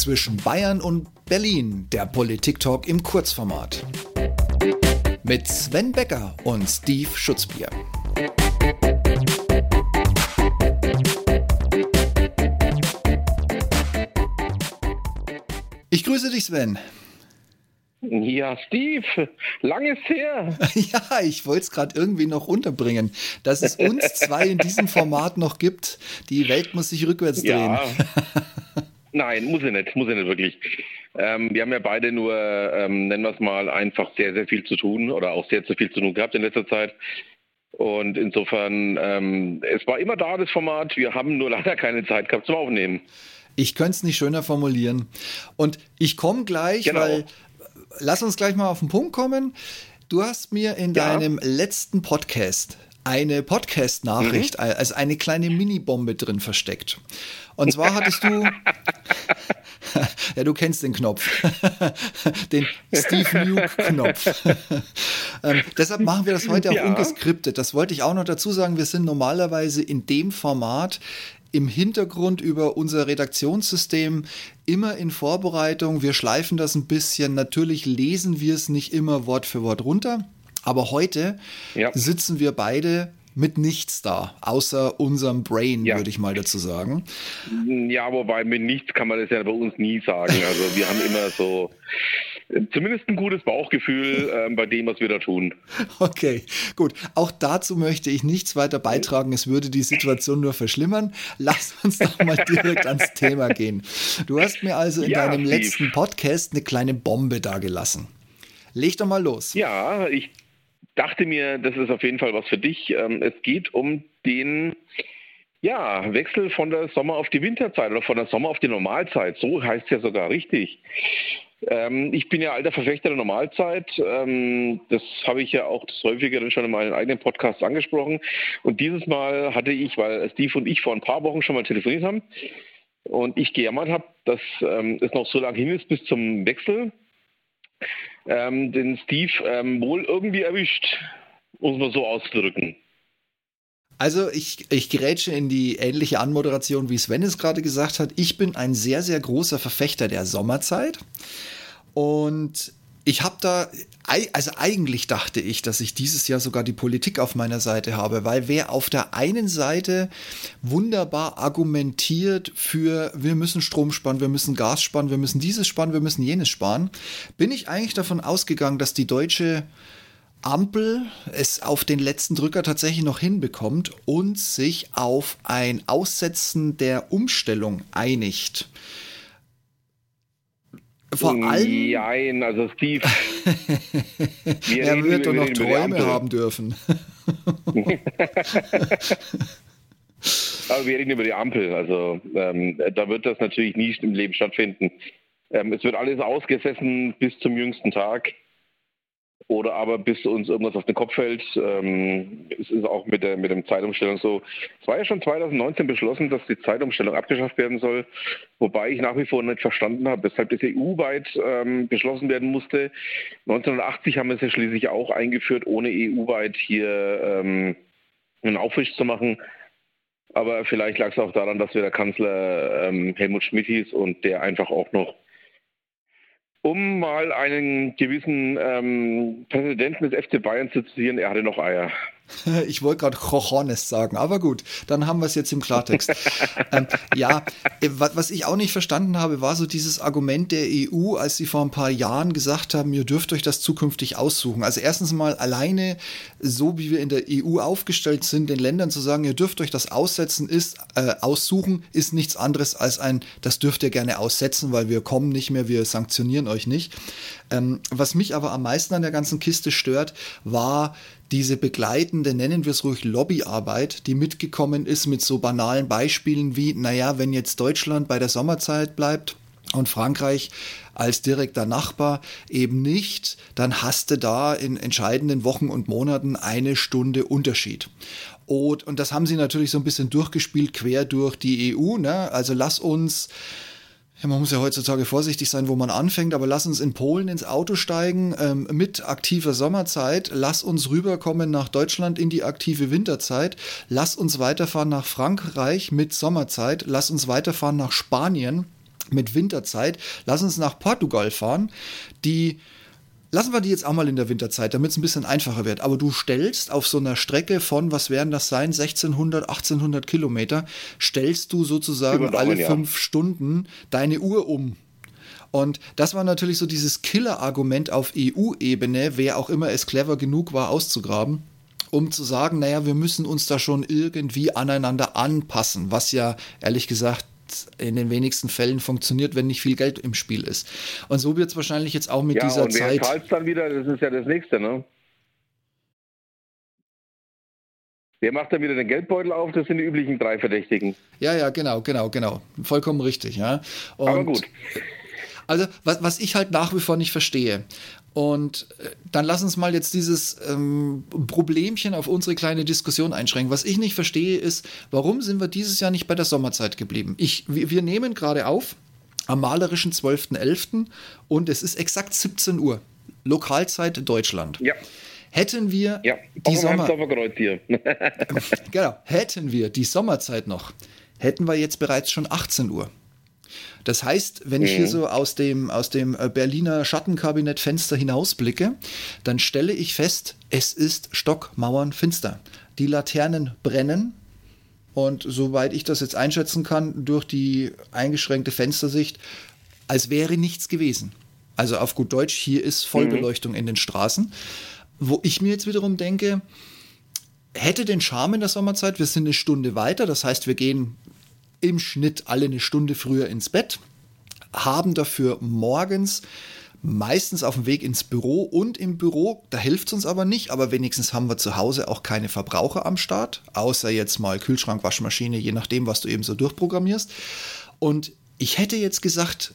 zwischen Bayern und Berlin, der Politik-Talk im Kurzformat. Mit Sven Becker und Steve Schutzbier. Ich grüße dich, Sven. Ja, Steve, lang ist her. Ja, ich wollte es gerade irgendwie noch unterbringen, dass es uns zwei in diesem Format noch gibt. Die Welt muss sich rückwärts drehen. Ja. Nein, muss sie nicht, muss sie nicht wirklich. Ähm, wir haben ja beide nur, ähm, nennen wir es mal, einfach sehr, sehr viel zu tun oder auch sehr zu viel zu tun gehabt in letzter Zeit. Und insofern, ähm, es war immer da, das Format. Wir haben nur leider keine Zeit gehabt zum Aufnehmen. Ich könnte es nicht schöner formulieren. Und ich komme gleich, genau. weil lass uns gleich mal auf den Punkt kommen. Du hast mir in ja. deinem letzten Podcast eine Podcast-Nachricht mhm. als eine kleine Mini-Bombe drin versteckt. Und zwar hattest du, ja, du kennst den Knopf, den Steve Nuke-Knopf. ähm, deshalb machen wir das heute auch ja. ungeskriptet. Das wollte ich auch noch dazu sagen. Wir sind normalerweise in dem Format im Hintergrund über unser Redaktionssystem immer in Vorbereitung. Wir schleifen das ein bisschen. Natürlich lesen wir es nicht immer Wort für Wort runter. Aber heute ja. sitzen wir beide mit nichts da, außer unserem Brain, ja. würde ich mal dazu sagen. Ja, wobei mit nichts kann man das ja bei uns nie sagen. Also wir haben immer so zumindest ein gutes Bauchgefühl äh, bei dem, was wir da tun. Okay, gut. Auch dazu möchte ich nichts weiter beitragen. Es würde die Situation nur verschlimmern. Lass uns doch mal direkt ans Thema gehen. Du hast mir also in ja, deinem Steve. letzten Podcast eine kleine Bombe dagelassen. Leg doch mal los. Ja, ich dachte mir, das ist auf jeden Fall was für dich. Ähm, es geht um den ja, Wechsel von der Sommer auf die Winterzeit oder von der Sommer auf die Normalzeit. So heißt es ja sogar richtig. Ähm, ich bin ja alter Verfechter der Normalzeit. Ähm, das habe ich ja auch das häufigere schon in meinen eigenen Podcasts angesprochen. Und dieses Mal hatte ich, weil Steve und ich vor ein paar Wochen schon mal telefoniert haben und ich gejammert habe, dass ähm, es noch so lange hin ist bis zum Wechsel, ähm, den Steve ähm, wohl irgendwie erwischt, muss man so ausdrücken. Also ich, ich gerätsche in die ähnliche Anmoderation, wie Sven es gerade gesagt hat. Ich bin ein sehr, sehr großer Verfechter der Sommerzeit. Und ich habe da, also eigentlich dachte ich, dass ich dieses Jahr sogar die Politik auf meiner Seite habe, weil wer auf der einen Seite wunderbar argumentiert für, wir müssen Strom sparen, wir müssen Gas sparen, wir müssen dieses sparen, wir müssen jenes sparen, bin ich eigentlich davon ausgegangen, dass die deutsche Ampel es auf den letzten Drücker tatsächlich noch hinbekommt und sich auf ein Aussetzen der Umstellung einigt. Vor allem. Nein, also Steve. er wird doch noch Träume haben dürfen. Aber wir reden über die Ampel. Also ähm, da wird das natürlich nie im Leben stattfinden. Ähm, es wird alles ausgesessen bis zum jüngsten Tag oder aber bis uns irgendwas auf den Kopf fällt. Ähm, es ist auch mit der, mit dem Zeitumstellung so. Es war ja schon 2019 beschlossen, dass die Zeitumstellung abgeschafft werden soll, wobei ich nach wie vor nicht verstanden habe, weshalb das EU-weit ähm, beschlossen werden musste. 1980 haben wir es ja schließlich auch eingeführt, ohne EU-weit hier ähm, einen Aufwisch zu machen. Aber vielleicht lag es auch daran, dass wir der Kanzler ähm, Helmut Schmidt hieß und der einfach auch noch um mal einen gewissen ähm, Präsidenten des FC Bayern zu zitieren, er hatte noch Eier. Ich wollte gerade Cojones sagen, aber gut, dann haben wir es jetzt im Klartext. ähm, ja, äh, was ich auch nicht verstanden habe, war so dieses Argument der EU, als sie vor ein paar Jahren gesagt haben, ihr dürft euch das zukünftig aussuchen. Also erstens mal alleine, so wie wir in der EU aufgestellt sind, den Ländern zu sagen, ihr dürft euch das aussetzen, ist äh, aussuchen, ist nichts anderes als ein, das dürft ihr gerne aussetzen, weil wir kommen nicht mehr, wir sanktionieren euch nicht. Ähm, was mich aber am meisten an der ganzen Kiste stört, war diese begleitende, nennen wir es ruhig, Lobbyarbeit, die mitgekommen ist mit so banalen Beispielen wie, naja, wenn jetzt Deutschland bei der Sommerzeit bleibt, und Frankreich als direkter Nachbar eben nicht, dann hast du da in entscheidenden Wochen und Monaten eine Stunde Unterschied. Und, und das haben sie natürlich so ein bisschen durchgespielt, quer durch die EU. Ne? Also lass uns ja, man muss ja heutzutage vorsichtig sein, wo man anfängt, aber lass uns in Polen ins Auto steigen ähm, mit aktiver Sommerzeit. Lass uns rüberkommen nach Deutschland in die aktive Winterzeit. Lass uns weiterfahren nach Frankreich mit Sommerzeit. Lass uns weiterfahren nach Spanien mit Winterzeit. Lass uns nach Portugal fahren. Die Lassen wir die jetzt auch mal in der Winterzeit, damit es ein bisschen einfacher wird. Aber du stellst auf so einer Strecke von, was werden das sein, 1600, 1800 Kilometer, stellst du sozusagen Daumen, alle fünf ja. Stunden deine Uhr um. Und das war natürlich so dieses Killer-Argument auf EU-Ebene, wer auch immer es clever genug war, auszugraben um zu sagen, naja, wir müssen uns da schon irgendwie aneinander anpassen, was ja ehrlich gesagt in den wenigsten Fällen funktioniert, wenn nicht viel Geld im Spiel ist. Und so wird es wahrscheinlich jetzt auch mit ja, dieser und wer Zeit. Zahlt dann wieder, das ist ja das nächste, ne? Wer macht dann wieder den Geldbeutel auf? Das sind die üblichen drei Verdächtigen. Ja, ja, genau, genau, genau. Vollkommen richtig, ja. Und Aber gut. Also, was, was ich halt nach wie vor nicht verstehe, und äh, dann lass uns mal jetzt dieses ähm, Problemchen auf unsere kleine Diskussion einschränken. Was ich nicht verstehe, ist, warum sind wir dieses Jahr nicht bei der Sommerzeit geblieben? Ich, wir, wir nehmen gerade auf am malerischen 12.11. und es ist exakt 17 Uhr. Lokalzeit Deutschland. Ja. Hätten wir ja, die Sommer genau, hätten wir die Sommerzeit noch, hätten wir jetzt bereits schon 18 Uhr. Das heißt, wenn ich hier mhm. so aus dem, aus dem äh, Berliner Schattenkabinettfenster hinausblicke, dann stelle ich fest, es ist stockmauernfinster. Die Laternen brennen, und soweit ich das jetzt einschätzen kann, durch die eingeschränkte Fenstersicht, als wäre nichts gewesen. Also auf gut Deutsch, hier ist Vollbeleuchtung mhm. in den Straßen. Wo ich mir jetzt wiederum denke, hätte den Charme in der Sommerzeit, wir sind eine Stunde weiter, das heißt, wir gehen im Schnitt alle eine Stunde früher ins Bett, haben dafür morgens meistens auf dem Weg ins Büro und im Büro, da hilft es uns aber nicht, aber wenigstens haben wir zu Hause auch keine Verbraucher am Start, außer jetzt mal Kühlschrank, Waschmaschine, je nachdem, was du eben so durchprogrammierst. Und ich hätte jetzt gesagt,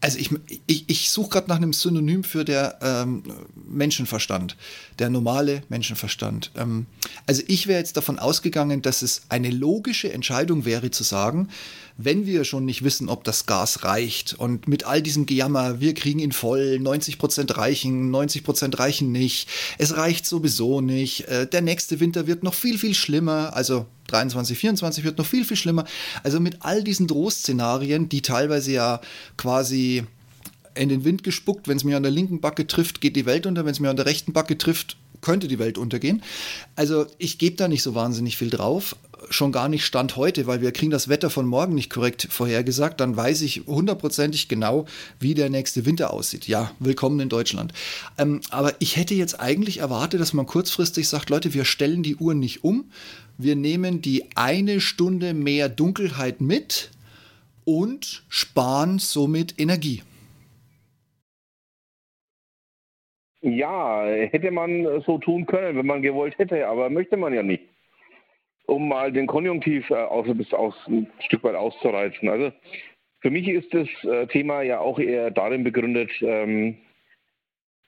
also ich, ich, ich suche gerade nach einem Synonym für der ähm, Menschenverstand, der normale Menschenverstand. Ähm, also ich wäre jetzt davon ausgegangen, dass es eine logische Entscheidung wäre zu sagen, wenn wir schon nicht wissen, ob das Gas reicht und mit all diesem Gejammer, wir kriegen ihn voll, 90 Prozent reichen, 90 Prozent reichen nicht, es reicht sowieso nicht, äh, der nächste Winter wird noch viel, viel schlimmer, also 23, 24 wird noch viel, viel schlimmer. Also mit all diesen Drohszenarien, die teilweise ja quasi in den Wind gespuckt, wenn es mir an der linken Backe trifft, geht die Welt unter, wenn es mir an der rechten Backe trifft, könnte die Welt untergehen. Also ich gebe da nicht so wahnsinnig viel drauf schon gar nicht Stand heute, weil wir kriegen das Wetter von morgen nicht korrekt vorhergesagt, dann weiß ich hundertprozentig genau, wie der nächste Winter aussieht. Ja, willkommen in Deutschland. Ähm, aber ich hätte jetzt eigentlich erwartet, dass man kurzfristig sagt, Leute, wir stellen die Uhr nicht um, wir nehmen die eine Stunde mehr Dunkelheit mit und sparen somit Energie. Ja, hätte man so tun können, wenn man gewollt hätte, aber möchte man ja nicht um mal den Konjunktiv äh, aus, aus, ein Stück weit auszureizen. Also für mich ist das äh, Thema ja auch eher darin begründet, ähm,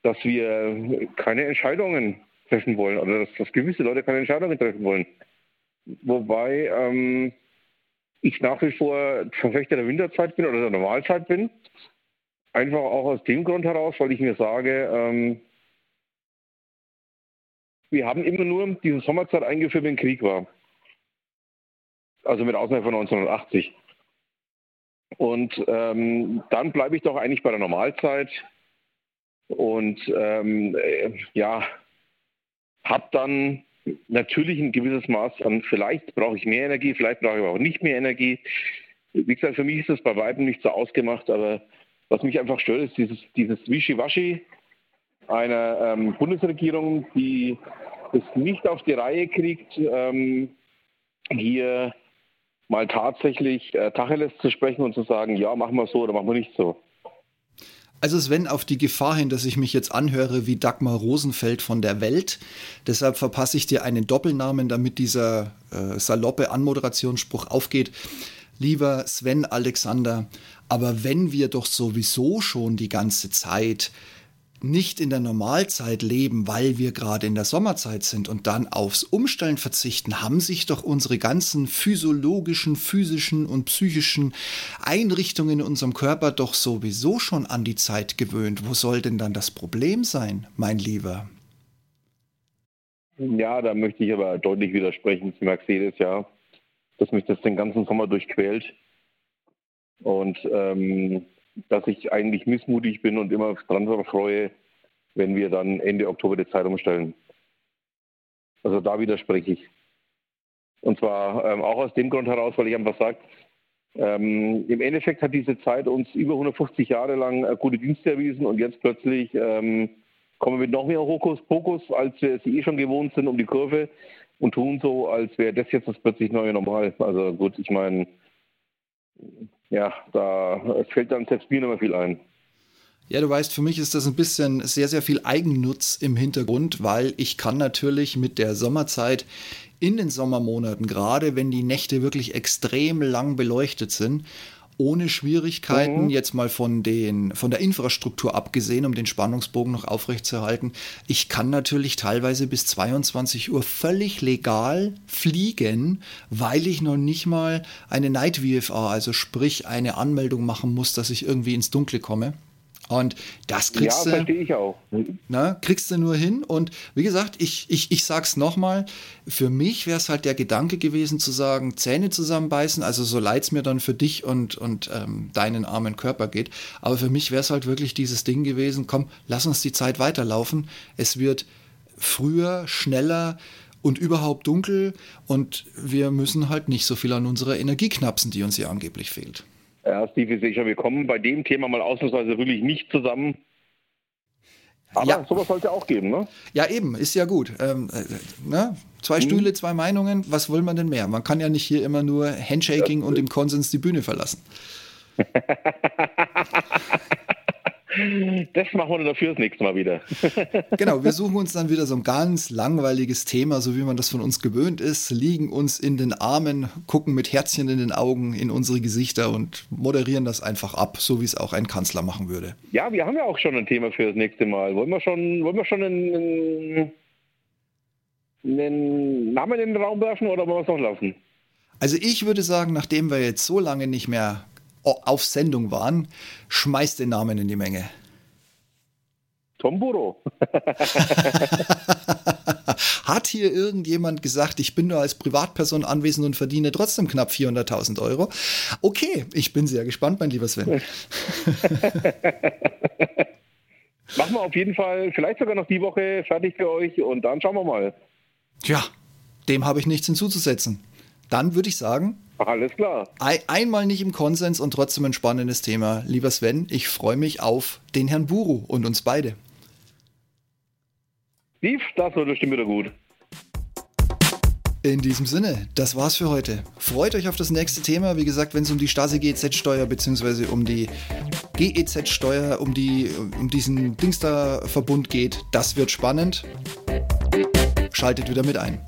dass wir keine Entscheidungen treffen wollen oder dass, dass, gewisse Leute keine Entscheidungen treffen wollen. Wobei ähm, ich nach wie vor Verfechter der Winterzeit bin oder der Normalzeit bin. Einfach auch aus dem Grund heraus, weil ich mir sage, ähm, wir haben immer nur diese Sommerzeit eingeführt, wenn Krieg war also mit Ausnahme von 1980. Und ähm, dann bleibe ich doch eigentlich bei der Normalzeit und ähm, äh, ja, habe dann natürlich ein gewisses Maß an, vielleicht brauche ich mehr Energie, vielleicht brauche ich aber auch nicht mehr Energie. Wie gesagt, für mich ist das bei Weitem nicht so ausgemacht, aber was mich einfach stört, ist dieses, dieses Wischiwaschi einer ähm, Bundesregierung, die es nicht auf die Reihe kriegt, ähm, hier mal tatsächlich äh, Tacheles zu sprechen und zu sagen, ja, machen wir so oder machen wir nicht so. Also Sven, auf die Gefahr hin, dass ich mich jetzt anhöre wie Dagmar Rosenfeld von der Welt. Deshalb verpasse ich dir einen Doppelnamen, damit dieser äh, saloppe Anmoderationsspruch aufgeht. Lieber Sven Alexander, aber wenn wir doch sowieso schon die ganze Zeit nicht in der Normalzeit leben, weil wir gerade in der Sommerzeit sind und dann aufs Umstellen verzichten, haben sich doch unsere ganzen physiologischen, physischen und psychischen Einrichtungen in unserem Körper doch sowieso schon an die Zeit gewöhnt. Wo soll denn dann das Problem sein, mein Lieber? Ja, da möchte ich aber deutlich widersprechen zu Mercedes, ja, dass mich das den ganzen Sommer durchquält. Und ähm, dass ich eigentlich missmutig bin und immer dran freue, wenn wir dann Ende Oktober die Zeit umstellen. Also da widerspreche ich. Und zwar ähm, auch aus dem Grund heraus, weil ich einfach sage, ähm, im Endeffekt hat diese Zeit uns über 150 Jahre lang äh, gute Dienste erwiesen und jetzt plötzlich ähm, kommen wir mit noch mehr Hokuspokus, als wir es eh schon gewohnt sind, um die Kurve und tun so, als wäre das jetzt das plötzlich neue Normal. Also gut, ich meine, ja, da fällt dann selbst mir nicht mehr viel ein. Ja, du weißt, für mich ist das ein bisschen sehr, sehr viel Eigennutz im Hintergrund, weil ich kann natürlich mit der Sommerzeit in den Sommermonaten, gerade wenn die Nächte wirklich extrem lang beleuchtet sind, ohne Schwierigkeiten, mhm. jetzt mal von, den, von der Infrastruktur abgesehen, um den Spannungsbogen noch aufrechtzuerhalten. Ich kann natürlich teilweise bis 22 Uhr völlig legal fliegen, weil ich noch nicht mal eine Night VFA, also sprich eine Anmeldung machen muss, dass ich irgendwie ins Dunkle komme. Und das kriegst ja, du. verstehe ich auch. Na, kriegst du nur hin. Und wie gesagt, ich, ich, ich sag's nochmal, für mich wäre es halt der Gedanke gewesen zu sagen, Zähne zusammenbeißen, also so leid's mir dann für dich und, und ähm, deinen armen Körper geht. Aber für mich wäre es halt wirklich dieses Ding gewesen, komm, lass uns die Zeit weiterlaufen. Es wird früher, schneller und überhaupt dunkel und wir müssen halt nicht so viel an unserer Energie knapsen, die uns ja angeblich fehlt. Ja, Steve, sicher, wir kommen bei dem Thema mal ausnahmsweise wirklich nicht zusammen. Aber ja. sowas sollte auch geben, ne? Ja, eben, ist ja gut. Ähm, äh, ne? Zwei mhm. Stühle, zwei Meinungen, was will man denn mehr? Man kann ja nicht hier immer nur Handshaking ja. und im Konsens die Bühne verlassen. Das machen wir dafür das nächste Mal wieder. genau, wir suchen uns dann wieder so ein ganz langweiliges Thema, so wie man das von uns gewöhnt ist, liegen uns in den Armen, gucken mit Herzchen in den Augen in unsere Gesichter und moderieren das einfach ab, so wie es auch ein Kanzler machen würde. Ja, wir haben ja auch schon ein Thema für das nächste Mal. Wollen wir schon, wollen wir schon einen, einen Namen in den Raum werfen oder wollen wir es noch laufen? Also ich würde sagen, nachdem wir jetzt so lange nicht mehr auf Sendung waren, schmeißt den Namen in die Menge. Tom Burrow. Hat hier irgendjemand gesagt, ich bin nur als Privatperson anwesend und verdiene trotzdem knapp 400.000 Euro? Okay, ich bin sehr gespannt, mein lieber Sven. Machen wir auf jeden Fall vielleicht sogar noch die Woche fertig für euch und dann schauen wir mal. Tja, dem habe ich nichts hinzuzusetzen. Dann würde ich sagen, alles klar. Ein, einmal nicht im Konsens und trotzdem ein spannendes Thema. Lieber Sven, ich freue mich auf den Herrn Buru und uns beide. Steve, das wird bestimmt wieder gut. In diesem Sinne, das war's für heute. Freut euch auf das nächste Thema. Wie gesagt, wenn es um die Stasi-GEZ-Steuer bzw. um die GEZ-Steuer, um, die, um diesen Dingster-Verbund geht, das wird spannend. Schaltet wieder mit ein.